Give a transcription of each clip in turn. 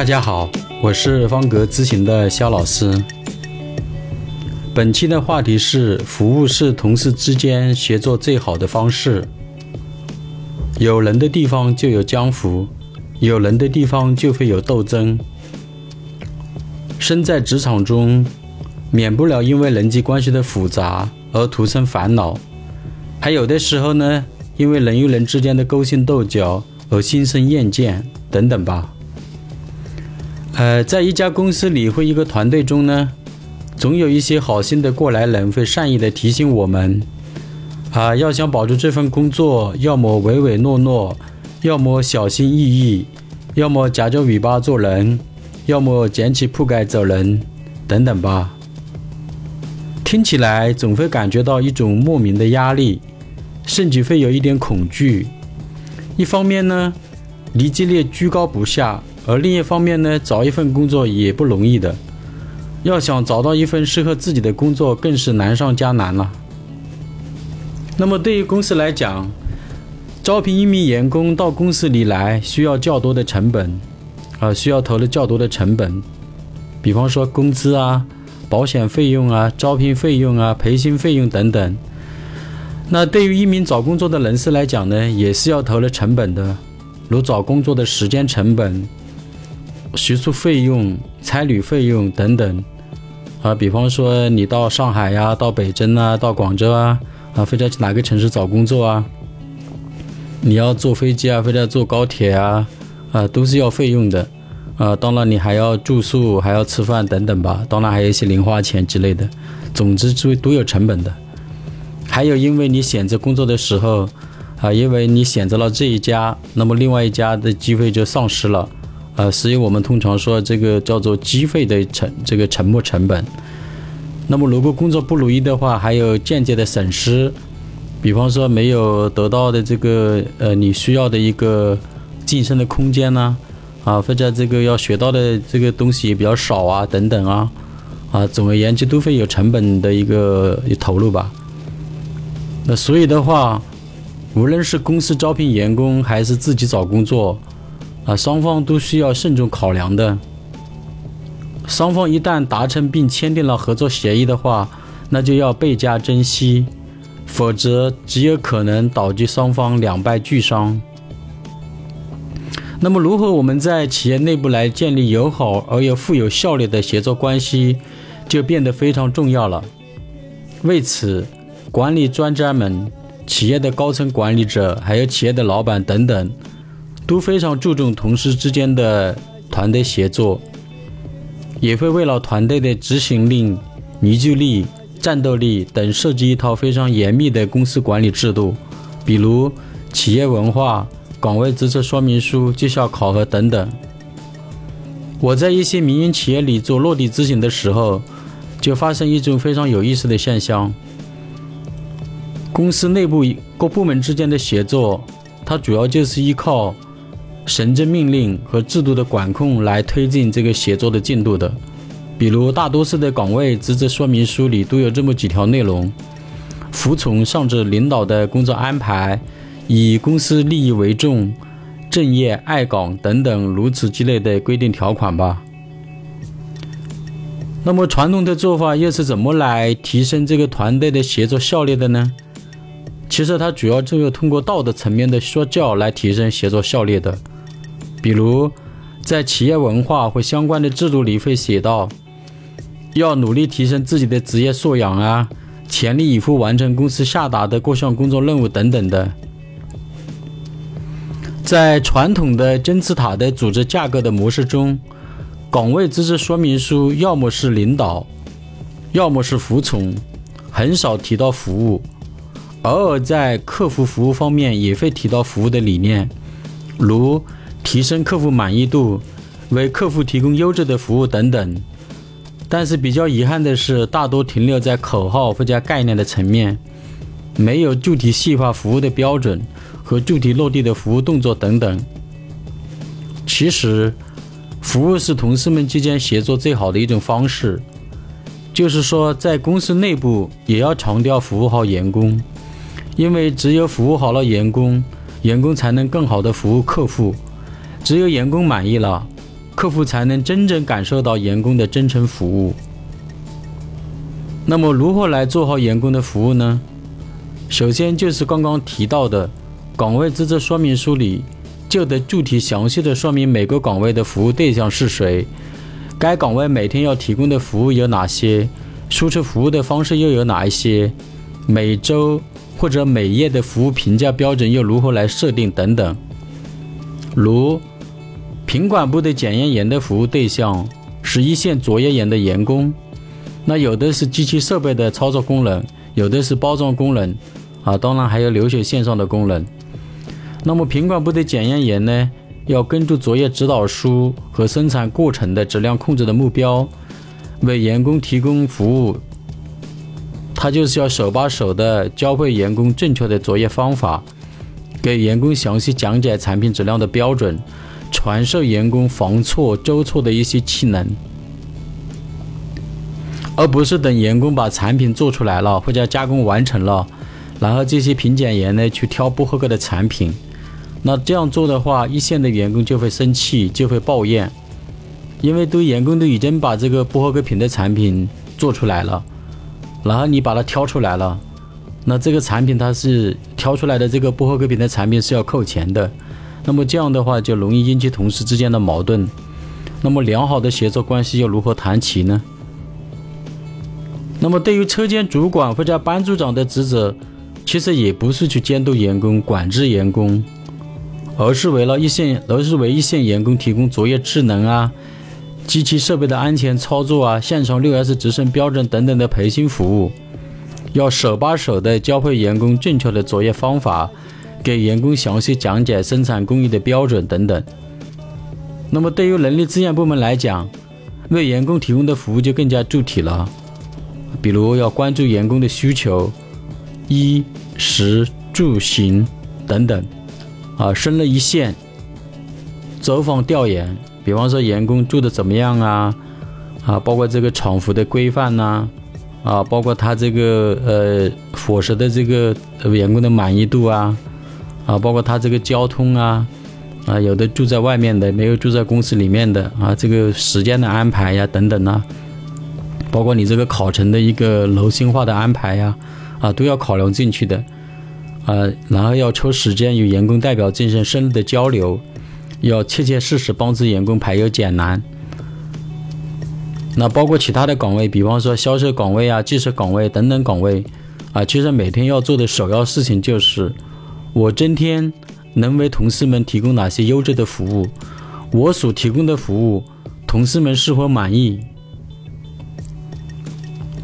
大家好，我是方格咨询的肖老师。本期的话题是：服务是同事之间协作最好的方式。有人的地方就有江湖，有人的地方就会有斗争。身在职场中，免不了因为人际关系的复杂而徒生烦恼，还有的时候呢，因为人与人之间的勾心斗角而心生厌倦等等吧。呃，在一家公司里或一个团队中呢，总有一些好心的过来人会善意的提醒我们，啊，要想保住这份工作，要么唯唯诺诺，要么小心翼翼，要么夹着尾巴做人，要么捡起铺盖走人，等等吧。听起来总会感觉到一种莫名的压力，甚至会有一点恐惧。一方面呢，离职率居高不下。而另一方面呢，找一份工作也不容易的，要想找到一份适合自己的工作，更是难上加难了。那么对于公司来讲，招聘一名员工到公司里来，需要较多的成本，啊，需要投入较多的成本，比方说工资啊、保险费用啊、招聘费用啊、培训费用等等。那对于一名找工作的人士来讲呢，也是要投入成本的，如找工作的时间成本。学宿费用、差旅费用等等，啊，比方说你到上海呀、到北京啊、到广州啊，啊，或者去哪个城市找工作啊，你要坐飞机啊，或者坐高铁啊，啊，都是要费用的，啊，当然你还要住宿、还要吃饭等等吧，当然还有一些零花钱之类的，总之都都有成本的。还有，因为你选择工作的时候，啊，因为你选择了这一家，那么另外一家的机会就丧失了。呃，所以我们通常说这个叫做机会的沉这个沉没成本。那么如果工作不如意的话，还有间接的损失，比方说没有得到的这个呃你需要的一个晋升的空间呢，啊，或者这个要学到的这个东西也比较少啊，等等啊，啊，总而言之都会有成本的一个投入吧。那所以的话，无论是公司招聘员工还是自己找工作。啊，双方都需要慎重考量的。双方一旦达成并签订了合作协议的话，那就要倍加珍惜，否则极有可能导致双方两败俱伤。那么，如何我们在企业内部来建立友好而又富有效率的协作关系，就变得非常重要了。为此，管理专家们、企业的高层管理者，还有企业的老板等等。都非常注重同事之间的团队协作，也会为了团队的执行力、凝聚力、战斗力等设计一套非常严密的公司管理制度，比如企业文化、岗位职责说明书、绩效考核等等。我在一些民营企业里做落地执行的时候，就发生一种非常有意思的现象：公司内部各部门之间的协作，它主要就是依靠。行政命令和制度的管控来推进这个协作的进度的，比如大多数的岗位职责说明书里都有这么几条内容：服从上至领导的工作安排，以公司利益为重，正业爱岗等等如此之类的规定条款吧。那么传统的做法又是怎么来提升这个团队的协作效率的呢？其实它主要就是通过道德层面的说教来提升协作效率的。比如，在企业文化或相关的制度里会写到，要努力提升自己的职业素养啊，全力以赴完成公司下达的各项工作任务等等的。在传统的金字塔的组织架构的模式中，岗位职责说明书要么是领导，要么是服从，很少提到服务。偶尔在客服服务方面也会提到服务的理念，如。提升客户满意度，为客户提供优质的服务等等，但是比较遗憾的是，大多停留在口号或者概念的层面，没有具体细化服务的标准和具体落地的服务动作等等。其实，服务是同事们之间协作最好的一种方式，就是说，在公司内部也要强调服务好员工，因为只有服务好了员工，员工才能更好的服务客户。只有员工满意了，客户才能真正感受到员工的真诚服务。那么，如何来做好员工的服务呢？首先就是刚刚提到的岗位职责说明书里，就得具体详细的说明每个岗位的服务对象是谁，该岗位每天要提供的服务有哪些，输出服务的方式又有哪一些，每周或者每月的服务评价标准又如何来设定等等。如品管部的检验员的服务对象是一线作业员的员工，那有的是机器设备的操作工人，有的是包装工人。啊，当然还有流水线上的工人。那么品管部的检验员呢，要根据作业指导书和生产过程的质量控制的目标，为员工提供服务。他就是要手把手的教会员工正确的作业方法，给员工详细讲解产品质量的标准，传授员工防错纠错的一些技能，而不是等员工把产品做出来了或者加工完成了。然后这些品检员呢，去挑不合格的产品，那这样做的话，一线的员工就会生气，就会抱怨，因为都员工都已经把这个不合格品的产品做出来了，然后你把它挑出来了，那这个产品它是挑出来的这个不合格品的产品是要扣钱的，那么这样的话就容易引起同事之间的矛盾，那么良好的协作关系又如何谈起呢？那么对于车间主管或者班组长的职责。其实也不是去监督员工、管制员工，而是为了一线，而是为一线员工提供作业智能啊、机器设备的安全操作啊、现场六 S 执升标准等等的培训服务，要手把手的教会员工正确的作业方法，给员工详细讲解生产工艺的标准等等。那么对于人力资源部门来讲，为员工提供的服务就更加具体了，比如要关注员工的需求，衣。食住行等等，啊，升了一线，走访调研，比方说员工住的怎么样啊，啊，包括这个厂服的规范呐，啊，包括他这个呃伙食的这个员工的满意度啊，啊，包括他这个交通啊，啊，有的住在外面的，没有住在公司里面的啊，这个时间的安排呀，等等呐，包括你这个考程的一个楼心化的安排呀。啊，都要考量进去的，啊，然后要抽时间与员工代表进行深入的交流，要切切实实帮助员工排忧解难。那包括其他的岗位，比方说销售岗位啊、技术岗位等等岗位，啊，其实每天要做的首要事情就是，我今天能为同事们提供哪些优质的服务，我所提供的服务，同事们是否满意？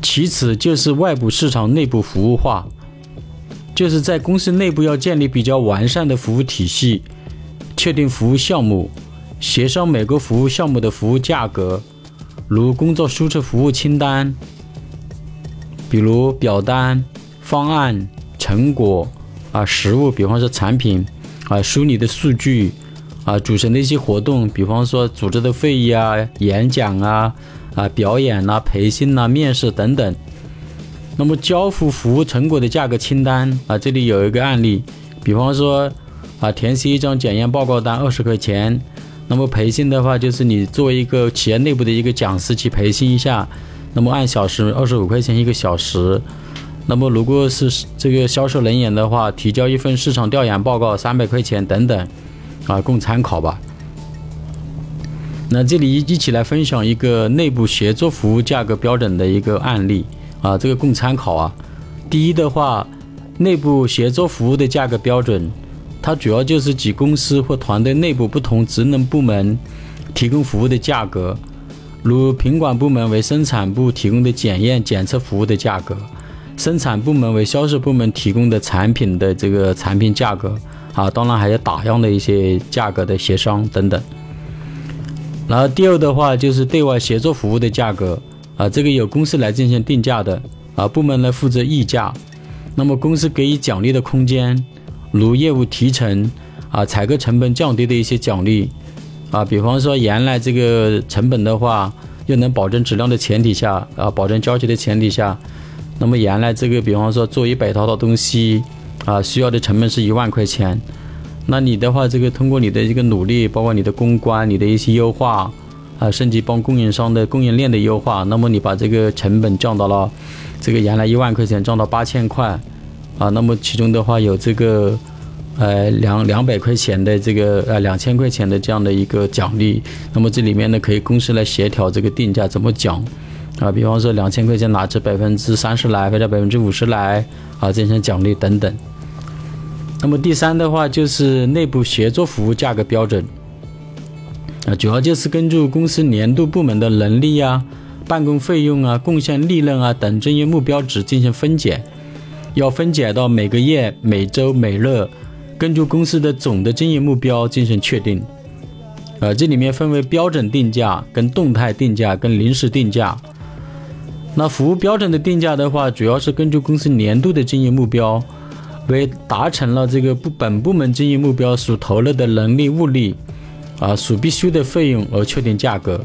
其次就是外部市场内部服务化，就是在公司内部要建立比较完善的服务体系，确定服务项目，协商每个服务项目的服务价格，如工作输出服务清单，比如表单、方案、成果啊，实物，比方说产品啊，梳理的数据啊，组成的一些活动，比方说组织的会议啊、演讲啊。啊，表演呐，培训呐，面试等等。那么交付服务成果的价格清单啊，这里有一个案例，比方说啊，填写一张检验报告单二十块钱。那么培训的话，就是你作为一个企业内部的一个讲师去培训一下，那么按小时二十五块钱一个小时。那么如果是这个销售人员的话，提交一份市场调研报告三百块钱等等，啊，供参考吧。那这里一一起来分享一个内部协作服务价格标准的一个案例啊，这个供参考啊。第一的话，内部协作服务的价格标准，它主要就是指公司或团队内部不同职能部门提供服务的价格，如品管部门为生产部提供的检验检测服务的价格，生产部门为销售部门提供的产品的这个产品价格啊，当然还有打样的一些价格的协商等等。然后第二的话就是对外协作服务的价格啊，这个由公司来进行定价的啊，部门来负责议价。那么公司给予奖励的空间，如业务提成啊、采购成本降低的一些奖励啊，比方说原来这个成本的话，又能保证质量的前提下啊，保证交期的前提下，那么原来这个比方说做一百套的东西啊，需要的成本是一万块钱。那你的话，这个通过你的一个努力，包括你的公关、你的一些优化啊，甚至帮供应商的供应链的优化，那么你把这个成本降到了这个原来一万块钱降到八千块啊，那么其中的话有这个呃两两百块钱的这个呃两千块钱的这样的一个奖励，那么这里面呢可以公司来协调这个定价怎么讲啊，比方说两千块钱拿出百分之三十来或者百分之五十来啊，进行奖励等等。那么第三的话就是内部协作服务价格标准，啊，主要就是根据公司年度部门的能力啊、办公费用啊、贡献利润啊等这些目标值进行分解，要分解到每个月、每周、每日，根据公司的总的经营目标进行确定。呃，这里面分为标准定价、跟动态定价、跟临时定价。那服务标准的定价的话，主要是根据公司年度的经营目标。为达成了这个部本部门经营目标所投入的人力物力，啊，所必须的费用而确定价格。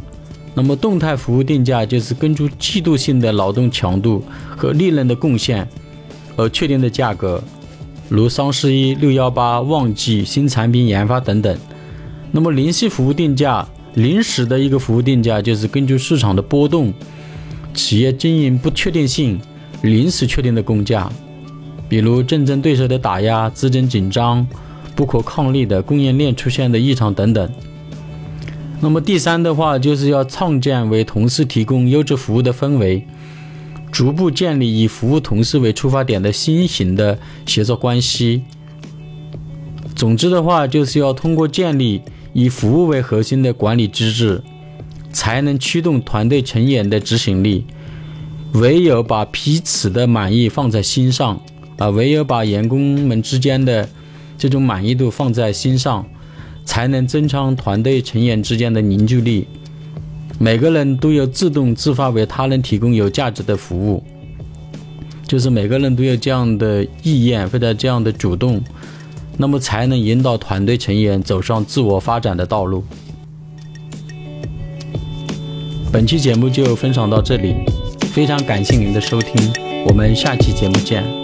那么动态服务定价就是根据季度性的劳动强度和利润的贡献而确定的价格，如双十一、六幺八、旺季、新产品研发等等。那么临时服务定价，临时的一个服务定价就是根据市场的波动、企业经营不确定性，临时确定的工价。比如竞争对手的打压、资金紧张、不可抗力的供应链出现的异常等等。那么第三的话，就是要创建为同事提供优质服务的氛围，逐步建立以服务同事为出发点的新型的协作关系。总之的话，就是要通过建立以服务为核心的管理机制，才能驱动团队成员的执行力。唯有把彼此的满意放在心上。啊，唯有把员工们之间的这种满意度放在心上，才能增强团队成员之间的凝聚力。每个人都要自动自发为他人提供有价值的服务，就是每个人都有这样的意愿或者这样的主动，那么才能引导团队成员走上自我发展的道路。本期节目就分享到这里，非常感谢您的收听，我们下期节目见。